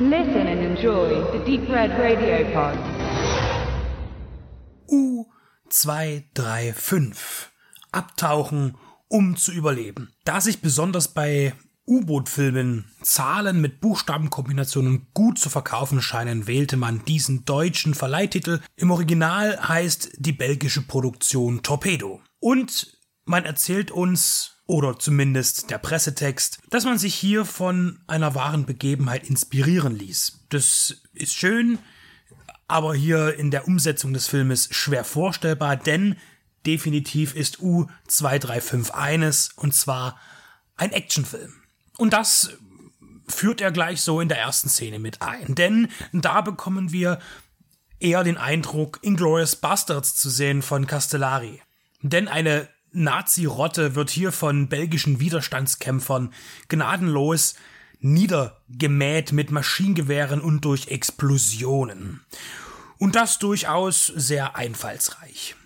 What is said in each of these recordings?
Listen and enjoy the Deep Red Radio Pod. U235. Abtauchen, um zu überleben. Da sich besonders bei U-Boot-Filmen Zahlen mit Buchstabenkombinationen gut zu verkaufen scheinen, wählte man diesen deutschen Verleihtitel. Im Original heißt die belgische Produktion Torpedo. Und man erzählt uns, oder zumindest der Pressetext, dass man sich hier von einer wahren Begebenheit inspirieren ließ. Das ist schön, aber hier in der Umsetzung des Filmes schwer vorstellbar, denn definitiv ist U235 eines, und zwar ein Actionfilm. Und das führt er gleich so in der ersten Szene mit ein. Denn da bekommen wir eher den Eindruck, Inglourious Bastards zu sehen von Castellari. Denn eine Nazi-Rotte wird hier von belgischen Widerstandskämpfern gnadenlos niedergemäht mit Maschinengewehren und durch Explosionen. Und das durchaus sehr einfallsreich.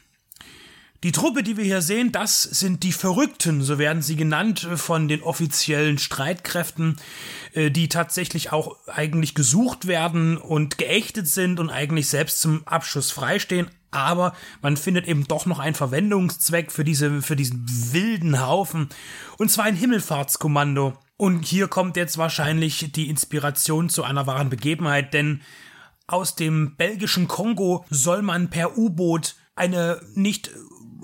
Die Truppe, die wir hier sehen, das sind die Verrückten, so werden sie genannt äh, von den offiziellen Streitkräften, äh, die tatsächlich auch eigentlich gesucht werden und geächtet sind und eigentlich selbst zum Abschuss freistehen. Aber man findet eben doch noch einen Verwendungszweck für diese, für diesen wilden Haufen. Und zwar ein Himmelfahrtskommando. Und hier kommt jetzt wahrscheinlich die Inspiration zu einer wahren Begebenheit, denn aus dem belgischen Kongo soll man per U-Boot eine nicht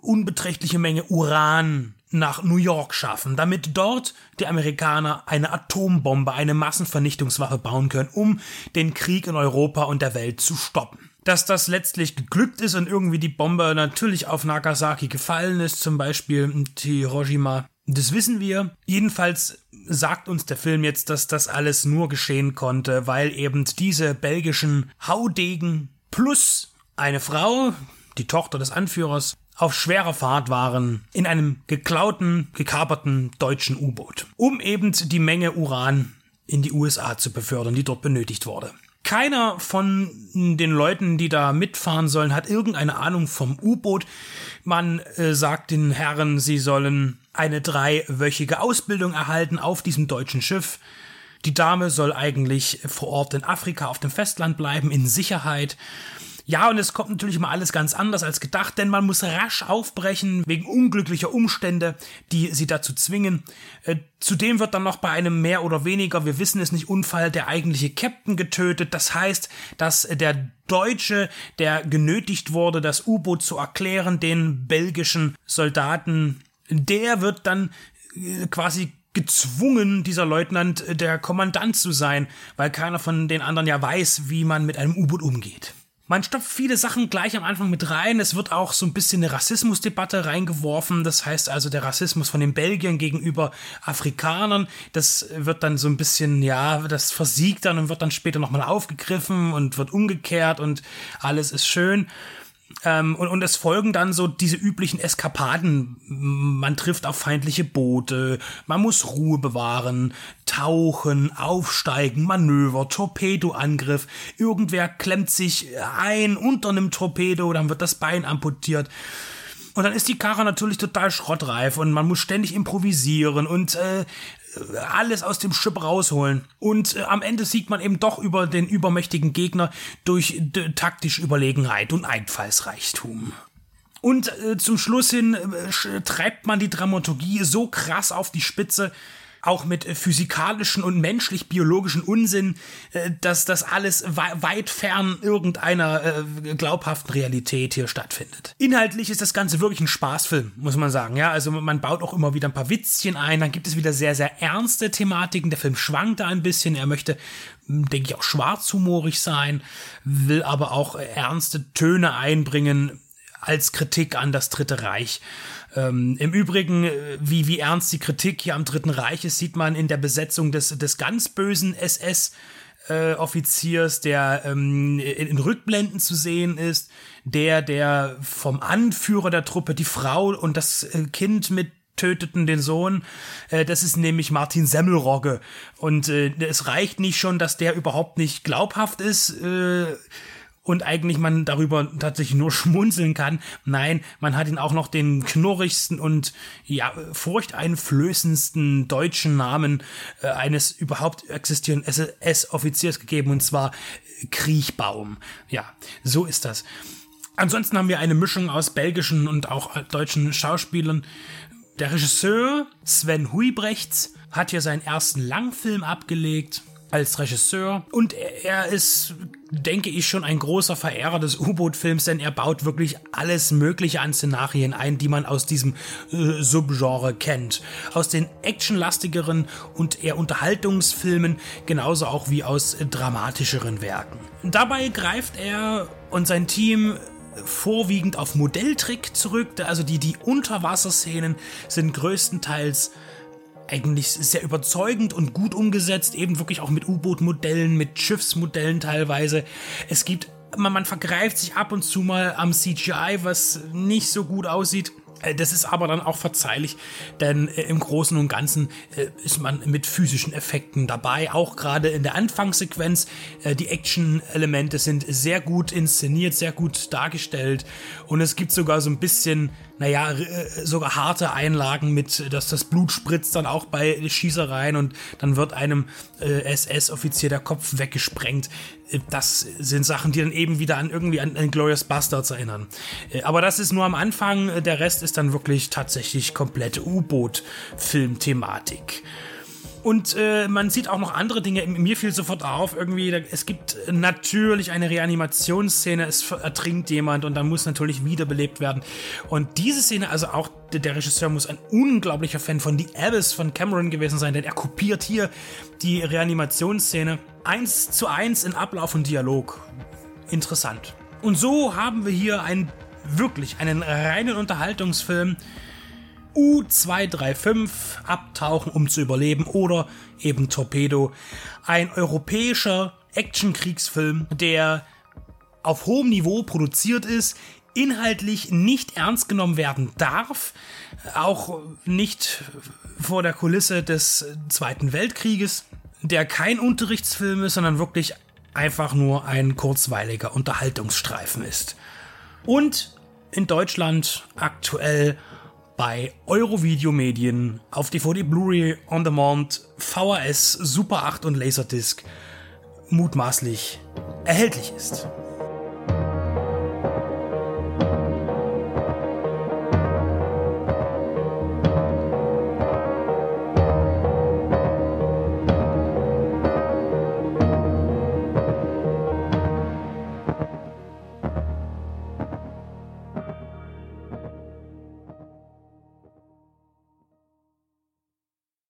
unbeträchtliche Menge Uran nach New York schaffen, damit dort die Amerikaner eine Atombombe, eine Massenvernichtungswaffe bauen können, um den Krieg in Europa und der Welt zu stoppen. Dass das letztlich geglückt ist und irgendwie die Bombe natürlich auf Nagasaki gefallen ist, zum Beispiel Hiroshima, das wissen wir. Jedenfalls sagt uns der Film jetzt, dass das alles nur geschehen konnte, weil eben diese belgischen Haudegen plus eine Frau, die Tochter des Anführers, auf schwerer Fahrt waren in einem geklauten, gekaperten deutschen U-Boot, um eben die Menge Uran in die USA zu befördern, die dort benötigt wurde. Keiner von den Leuten, die da mitfahren sollen, hat irgendeine Ahnung vom U-Boot. Man äh, sagt den Herren, sie sollen eine dreiwöchige Ausbildung erhalten auf diesem deutschen Schiff. Die Dame soll eigentlich vor Ort in Afrika auf dem Festland bleiben, in Sicherheit. Ja, und es kommt natürlich mal alles ganz anders als gedacht, denn man muss rasch aufbrechen wegen unglücklicher Umstände, die sie dazu zwingen. Äh, zudem wird dann noch bei einem mehr oder weniger, wir wissen es nicht, Unfall der eigentliche Captain getötet. Das heißt, dass der Deutsche, der genötigt wurde, das U-Boot zu erklären, den belgischen Soldaten, der wird dann äh, quasi gezwungen, dieser Leutnant äh, der Kommandant zu sein, weil keiner von den anderen ja weiß, wie man mit einem U-Boot umgeht. Man stopft viele Sachen gleich am Anfang mit rein. Es wird auch so ein bisschen eine Rassismusdebatte reingeworfen. Das heißt also der Rassismus von den Belgiern gegenüber Afrikanern. Das wird dann so ein bisschen, ja, das versiegt dann und wird dann später nochmal aufgegriffen und wird umgekehrt und alles ist schön. Ähm, und, und es folgen dann so diese üblichen Eskapaden. Man trifft auf feindliche Boote, man muss Ruhe bewahren, tauchen, aufsteigen, Manöver, Torpedoangriff. Irgendwer klemmt sich ein unter einem Torpedo, dann wird das Bein amputiert. Und dann ist die Karre natürlich total schrottreif und man muss ständig improvisieren und äh, alles aus dem Chip rausholen. Und äh, am Ende siegt man eben doch über den übermächtigen Gegner durch taktische Überlegenheit und Einfallsreichtum. Und äh, zum Schluss hin äh, treibt man die Dramaturgie so krass auf die Spitze, auch mit äh, physikalischen und menschlich-biologischen Unsinn, äh, dass das alles weit fern irgendeiner äh, glaubhaften Realität hier stattfindet. Inhaltlich ist das Ganze wirklich ein Spaßfilm, muss man sagen. Ja, also man baut auch immer wieder ein paar Witzchen ein, dann gibt es wieder sehr, sehr ernste Thematiken. Der Film schwankt da ein bisschen. Er möchte hm, denke ich, auch schwarzhumorig sein, will aber auch ernste Töne einbringen als Kritik an das Dritte Reich. Ähm, Im Übrigen, äh, wie, wie ernst die Kritik hier am Dritten Reich ist, sieht man in der Besetzung des, des ganz bösen SS. Äh, Offiziers, der ähm, in, in Rückblenden zu sehen ist, der, der vom Anführer der Truppe die Frau und das äh, Kind mit töteten den Sohn. Äh, das ist nämlich Martin Semmelrogge. Und äh, es reicht nicht schon, dass der überhaupt nicht glaubhaft ist. Äh, und eigentlich man darüber tatsächlich nur schmunzeln kann. Nein, man hat ihn auch noch den knurrigsten und ja, furchteinflößendsten deutschen Namen äh, eines überhaupt existierenden SS-Offiziers gegeben und zwar Kriechbaum. Ja, so ist das. Ansonsten haben wir eine Mischung aus belgischen und auch deutschen Schauspielern. Der Regisseur Sven Huibrechts hat hier seinen ersten Langfilm abgelegt als Regisseur und er ist, denke ich, schon ein großer Verehrer des U-Boot-Films, denn er baut wirklich alles Mögliche an Szenarien ein, die man aus diesem äh, Subgenre kennt. Aus den actionlastigeren und eher Unterhaltungsfilmen, genauso auch wie aus dramatischeren Werken. Dabei greift er und sein Team vorwiegend auf Modelltrick zurück, also die, die Unterwasserszenen sind größtenteils eigentlich sehr überzeugend und gut umgesetzt, eben wirklich auch mit U-Boot-Modellen, mit Schiffsmodellen teilweise. Es gibt, man, man vergreift sich ab und zu mal am CGI, was nicht so gut aussieht. Äh, das ist aber dann auch verzeihlich, denn äh, im Großen und Ganzen äh, ist man mit physischen Effekten dabei, auch gerade in der Anfangssequenz. Die Action-Elemente sind sehr gut inszeniert, sehr gut dargestellt und es gibt sogar so ein bisschen naja, äh, sogar harte Einlagen mit, dass das Blut spritzt dann auch bei Schießereien und dann wird einem äh, SS-Offizier der Kopf weggesprengt. Äh, das sind Sachen, die dann eben wieder an irgendwie an, an Glorious Bastards erinnern. Äh, aber das ist nur am Anfang, der Rest ist dann wirklich tatsächlich komplette U-Boot-Film-Thematik. Und äh, man sieht auch noch andere Dinge. Mir fiel sofort auf, irgendwie, es gibt natürlich eine Reanimationsszene, es ertrinkt jemand und dann muss natürlich wiederbelebt werden. Und diese Szene, also auch der Regisseur muss ein unglaublicher Fan von The Abyss von Cameron gewesen sein, denn er kopiert hier die Reanimationsszene eins zu eins in Ablauf und Dialog. Interessant. Und so haben wir hier einen wirklich einen reinen Unterhaltungsfilm U235 abtauchen, um zu überleben oder eben Torpedo. Ein europäischer Actionkriegsfilm, der auf hohem Niveau produziert ist, inhaltlich nicht ernst genommen werden darf, auch nicht vor der Kulisse des Zweiten Weltkrieges, der kein Unterrichtsfilm ist, sondern wirklich einfach nur ein kurzweiliger Unterhaltungsstreifen ist. Und in Deutschland aktuell bei Eurovideo Medien auf DVD, Blu-ray, On Demand, VHS, Super 8 und Laserdisc mutmaßlich erhältlich ist.